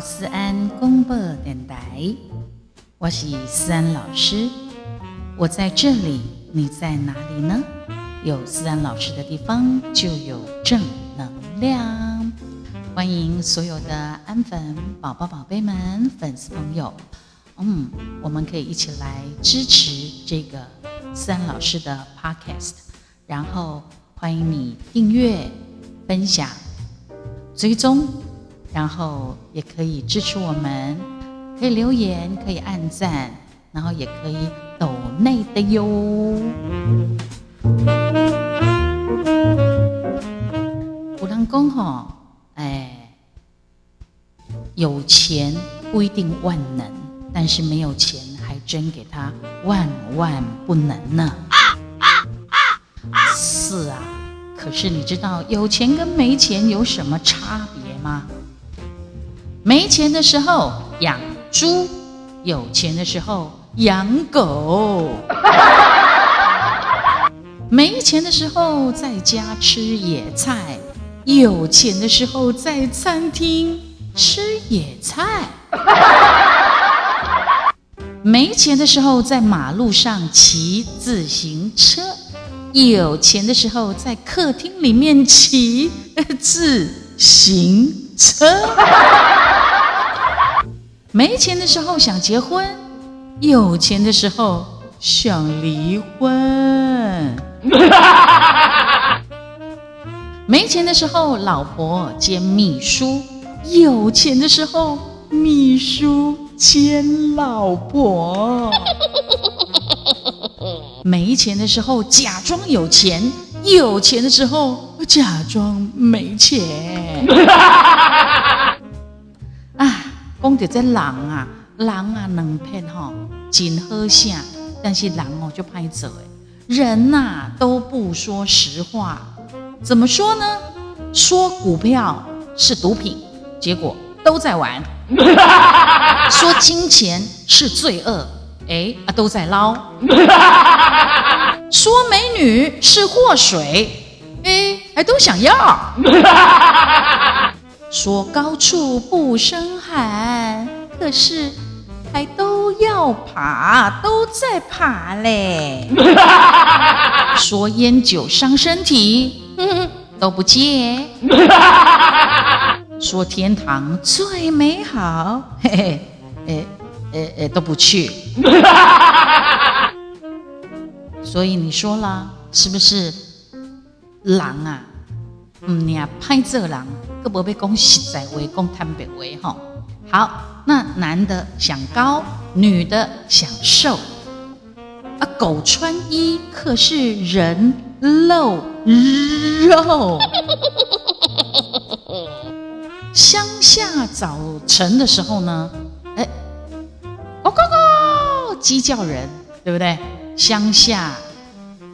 思安公播电台，我是思安老师。我在这里，你在哪里呢？有思安老师的地方就有正能量。欢迎所有的安粉宝宝、宝贝们、粉丝朋友，嗯，我们可以一起来支持这个思安老师的 Podcast。然后欢迎你订阅、分享、追踪。然后也可以支持我们，可以留言，可以按赞，然后也可以抖内的哟。古人公吼，哎，有钱不一定万能，但是没有钱还真给他万万不能呢。是啊，可是你知道有钱跟没钱有什么差别吗？没钱的时候养猪，有钱的时候养狗。没钱的时候在家吃野菜，有钱的时候在餐厅吃野菜。没钱的时候在马路上骑自行车，有钱的时候在客厅里面骑自行车。没钱的时候想结婚，有钱的时候想离婚。没钱的时候老婆兼秘书，有钱的时候秘书兼老婆。没钱的时候假装有钱，有钱的时候假装没钱。讲到这人啊，人啊，两片吼，真好相，但是人哦就拍走哎，人呐都不说实话，怎么说呢？说股票是毒品，结果都在玩；说金钱是罪恶，哎啊都在捞；说美女是祸水，哎还都想要。说高处不胜寒，可是还都要爬，都在爬嘞。说烟酒伤身体，都不戒。说天堂最美好，嘿嘿，诶诶诶，都不去。所以你说啦，是不是狼啊？嗯呀，拍这人，个无要讲实在话，讲坦白话吼。好，那男的想高，女的想瘦。啊，狗穿衣，可是人露肉。乡下早晨的时候呢，哎，咕咕咕，鸡叫人，对不对？乡下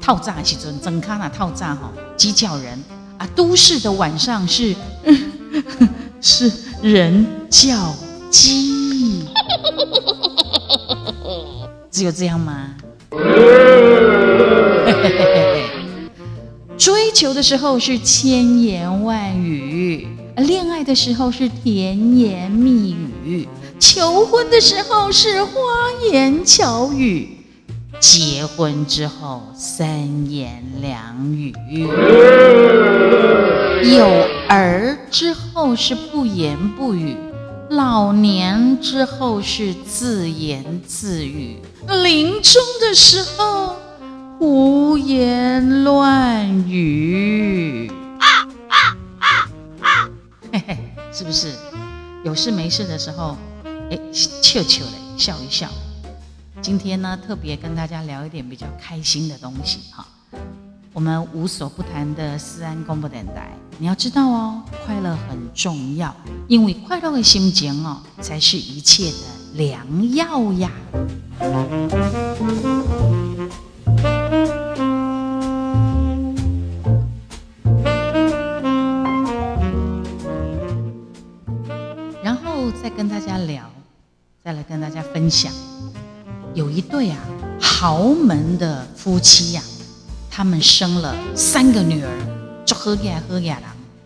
套炸时阵，整卡那套炸吼，鸡叫人。啊，都市的晚上是是人叫鸡，只有这样吗？追求的时候是千言万语，恋爱的时候是甜言蜜语，求婚的时候是花言巧语。结婚之后三言两语，有儿之后是不言不语，老年之后是自言自语，临终的时候胡言乱语。啊啊啊嘿嘿，是不是？有事没事的时候，哎，笑笑嘞，笑一笑。今天呢，特别跟大家聊一点比较开心的东西哈。我们无所不谈的思安公布电台，你要知道哦，快乐很重要，因为快乐的心情哦，才是一切的良药呀。然后再跟大家聊，再来跟大家分享。一对啊豪门的夫妻呀，他们生了三个女儿，做好家好家人，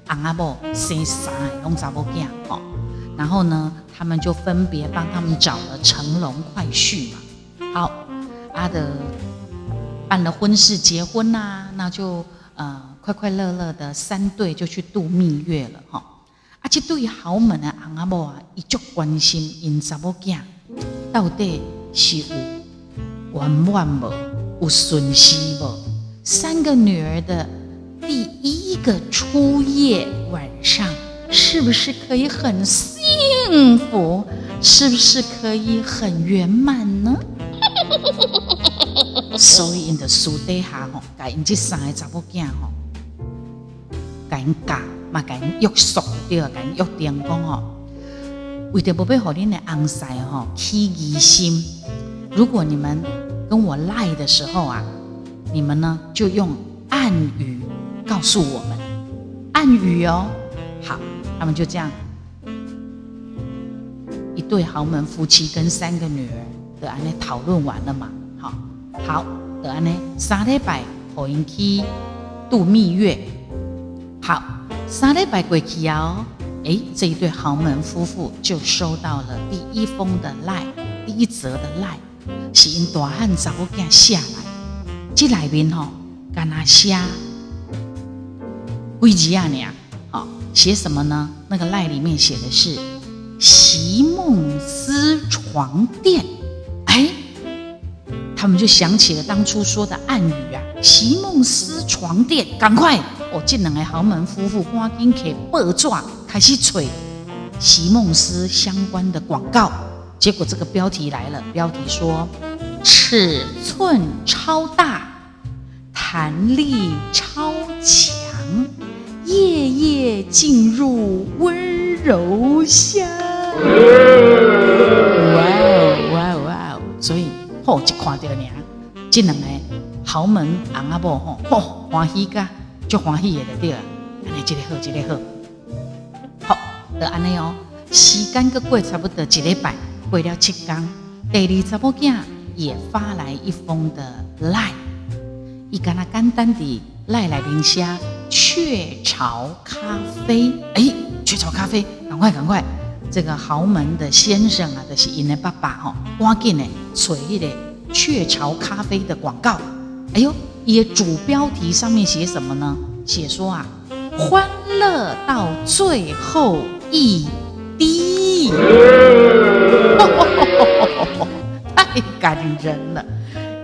阿阿婆生三个拢查某囝吼。然后呢，他们就分别帮他们找了乘龙快婿嘛。好，阿德办了婚事，结婚呐，那就呃快快乐乐的三对就去度蜜月了哈。啊，这对豪门的阿某啊，一足关心因查某囝到底是有圆满无，有损失无？三个女儿的第一个初夜晚上，是不是可以很幸福？是不是可以很圆满呢？所以因的书底下吼，甲因这三个查某囝吼，甲因教嘛，甲因约束对，甲因约定讲吼，为着不要互恁的翁婿吼起疑心，如果你们跟我赖的时候啊。你们呢，就用暗语告诉我们，暗语哦。好，他们就这样，一对豪门夫妻跟三个女儿的安内讨论完了嘛。好，好的安内三礼拜后因去度蜜月。好，三礼拜过去哦，哎，这一对豪门夫妇就收到了第一封的赖，第一则的赖，是因大汉早囝下来。这里面吼，干那写几字啊？你啊，好写什么呢？那个赖里面写的是席梦思床垫。哎，他们就想起了当初说的暗语啊，席梦思床垫，赶快哦，这两个豪门夫妇赶紧去报纸开始吹席梦思相关的广告。结果这个标题来了，标题说尺寸超大。弹力超强，夜夜进入温柔乡。哇哦哇哦哇哦！所以吼一看到呢，这两个豪门翁阿婆吼，吼欢喜噶，就欢喜的对啊。安尼一个好，一个好，好，就安尼哦。时间个过差不多一礼拜，过了七天，第二查某囝也发来一封的 line。一干那简单的赖来零虾雀巢咖啡，哎，雀巢咖啡，赶快赶快！这个豪门的先生啊，就是因的爸爸哦，赶紧的锤一个雀巢咖啡的广告。哎呦，也主标题上面写什么呢？写说啊，欢乐到最后一滴，感人了。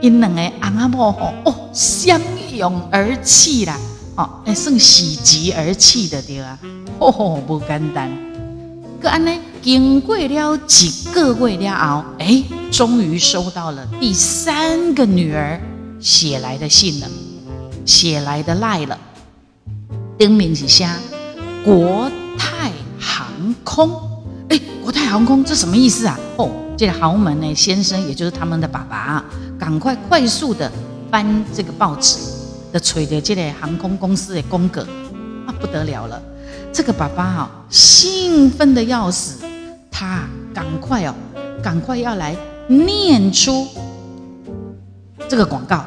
因两个翁仔某吼哦，相拥而泣啦，哦，哎，算喜极而泣的对啊，哦，不简单。个安尼经过了几个月了后，哎，终于收到了第三个女儿写来的信了，写来的赖了。登名是啥？国泰航空。哎，国泰航空这什么意思啊？哦，这个豪门呢先生，也就是他们的爸爸。赶快快速的翻这个报纸的，吹的这个航空公司的公格啊，不得了了！这个爸爸啊，兴奋的要死，他赶快哦，赶快要来念出这个广告。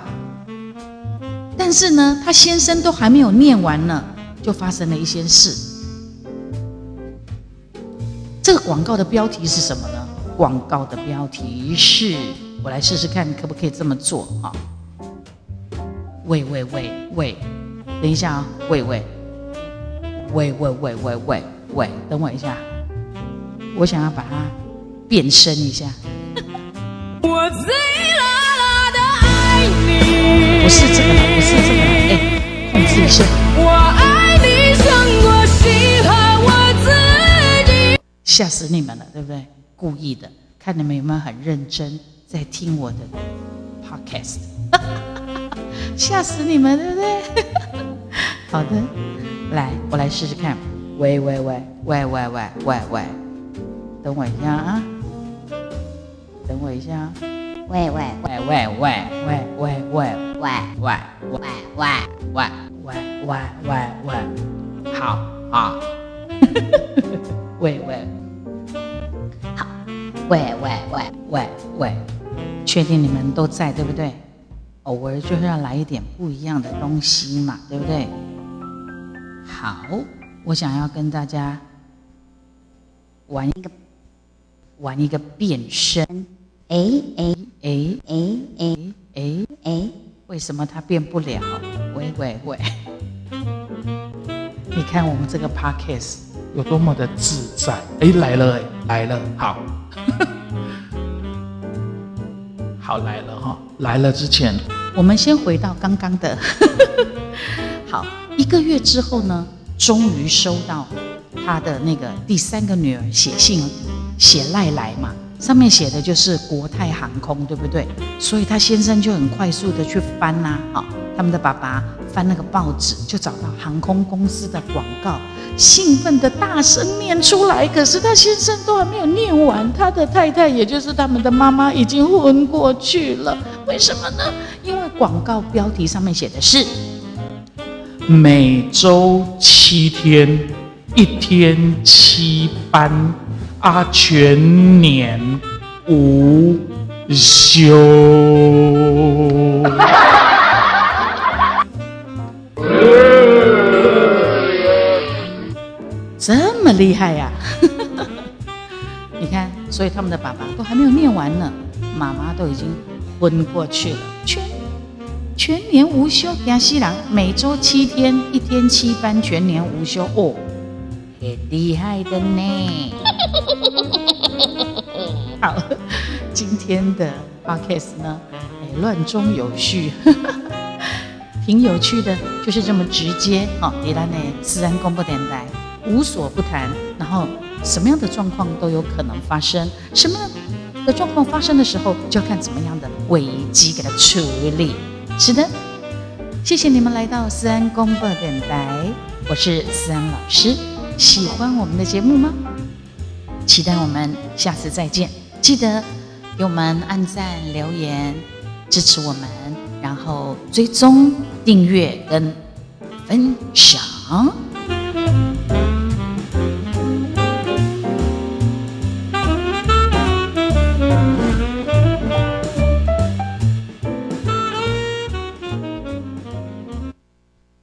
但是呢，他先生都还没有念完呢，就发生了一些事。这个广告的标题是什么呢？广告的标题是。我来试试看，可不可以这么做啊？喂喂喂喂，等一下啊！喂喂喂喂喂喂喂喂，等我一下，我想要把它变身一下。我最辣辣的爱你，不是这个了，不是这个了，哎，控制一下。我爱你胜过喜欢我自己，吓死你们了，对不对？故意的，看你们有没有很认真。在听我的 podcast，吓死你们，对不对？好的，来，我来试试看。喂喂喂喂喂喂喂喂，等我一下啊，等我一下。喂喂喂喂喂喂喂喂喂喂喂喂喂喂喂喂，好啊。喂喂，好，喂喂喂喂喂。确定你们都在，对不对？偶尔就是要来一点不一样的东西嘛，对不对？好，我想要跟大家玩一个玩一个变身。哎哎哎哎哎哎，哎，为什么它变不了？喂喂喂！你看我们这个 podcast 有多么的自在。哎，来了，哎，来了，好，好来了哈，来了之前，我们先回到刚刚的，好，一个月之后呢，终于收到他的那个第三个女儿写信，写赖来嘛，上面写的就是国泰航空，对不对？所以他先生就很快速的去翻呐、好，他们的爸爸翻那个报纸，就找到航空公司的广告，兴奋的大声念出来。可是他先生都还没有念完，他的太太，也就是他们的妈妈，已经昏过去了。为什么呢？因为广告标题上面写的是每周七天，一天七班，啊，全年无休。么厉害呀、你看，所以他们的爸爸都还没有念完呢，妈妈都已经昏过去了。全全年无休，亚西郎每周七天，一天七班，全年无休哦，很厉害的呢。好，今天的 podcast 呢，哎，乱中有序，挺有趣的，就是这么直接哦。迪兰的自然广播电台无所不谈，然后什么样的状况都有可能发生，什么样的状况发生的时候，就要看怎么样的危机给它处理。是的，谢谢你们来到思安广播电台，我是思安老师。喜欢我们的节目吗？期待我们下次再见。记得给我们按赞、留言，支持我们，然后追踪、订阅跟分享。